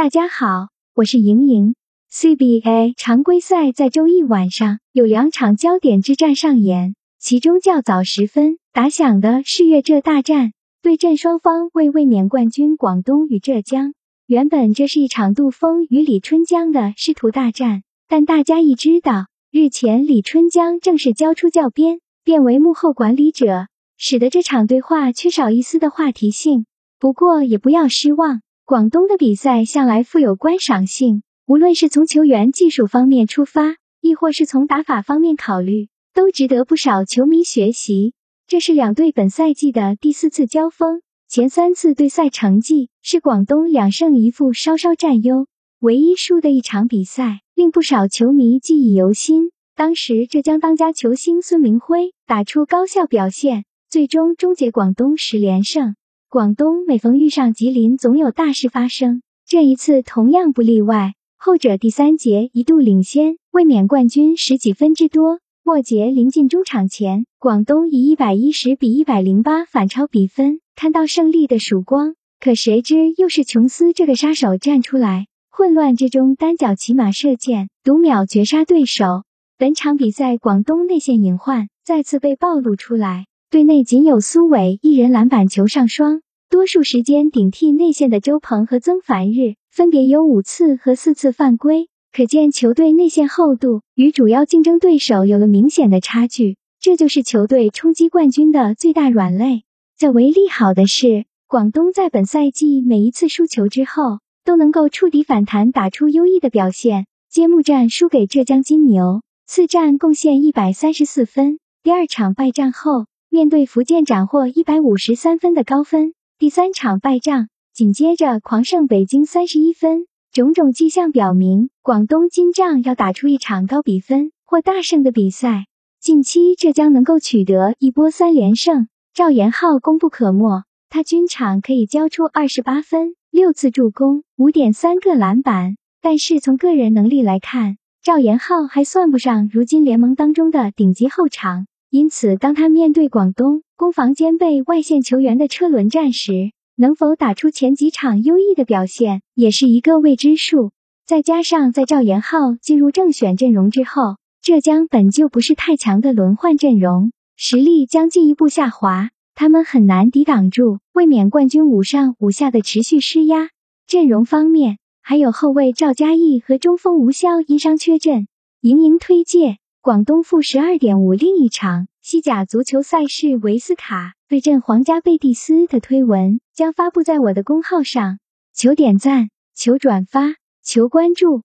大家好，我是莹莹。CBA 常规赛在周一晚上有两场焦点之战上演，其中较早时分打响的是粤浙大战，对阵双方为卫冕冠军广东与浙江。原本这是一场杜峰与李春江的师徒大战，但大家一知道日前李春江正式交出教鞭，变为幕后管理者，使得这场对话缺少一丝的话题性。不过也不要失望。广东的比赛向来富有观赏性，无论是从球员技术方面出发，亦或是从打法方面考虑，都值得不少球迷学习。这是两队本赛季的第四次交锋，前三次对赛成绩是广东两胜一负，稍稍占优。唯一输的一场比赛，令不少球迷记忆犹新。当时浙江当家球星孙铭徽打出高效表现，最终终结广东十连胜。广东每逢遇上吉林，总有大事发生。这一次同样不例外。后者第三节一度领先卫冕冠军十几分之多，末节临近中场前，广东以一百一十比一百零八反超比分，看到胜利的曙光。可谁知又是琼斯这个杀手站出来，混乱之中单脚骑马射箭，读秒绝杀对手。本场比赛广东内线隐患再次被暴露出来。队内仅有苏伟一人篮板球上双，多数时间顶替内线的周鹏和曾凡日分别有五次和四次犯规，可见球队内线厚度与主要竞争对手有了明显的差距。这就是球队冲击冠军的最大软肋。较为利好的是，广东在本赛季每一次输球之后都能够触底反弹，打出优异的表现。揭幕战输给浙江金牛，次战贡献一百三十四分，第二场败战后。面对福建斩获一百五十三分的高分，第三场败仗，紧接着狂胜北京三十一分。种种迹象表明，广东金帐要打出一场高比分或大胜的比赛。近期浙江能够取得一波三连胜，赵岩浩功不可没。他均场可以交出二十八分、六次助攻、五点三个篮板。但是从个人能力来看，赵岩浩还算不上如今联盟当中的顶级后场。因此，当他面对广东攻防兼备外线球员的车轮战时，能否打出前几场优异的表现，也是一个未知数。再加上在赵岩浩进入正选阵容之后，浙江本就不是太强的轮换阵容，实力将进一步下滑，他们很难抵挡住卫冕冠军五上五下的持续施压。阵容方面，还有后卫赵嘉毅和中锋吴潇因伤缺阵。盈盈推介。广东负十二点五，另一场西甲足球赛事维斯卡对阵皇家贝蒂斯的推文将发布在我的公号上，求点赞，求转发，求关注。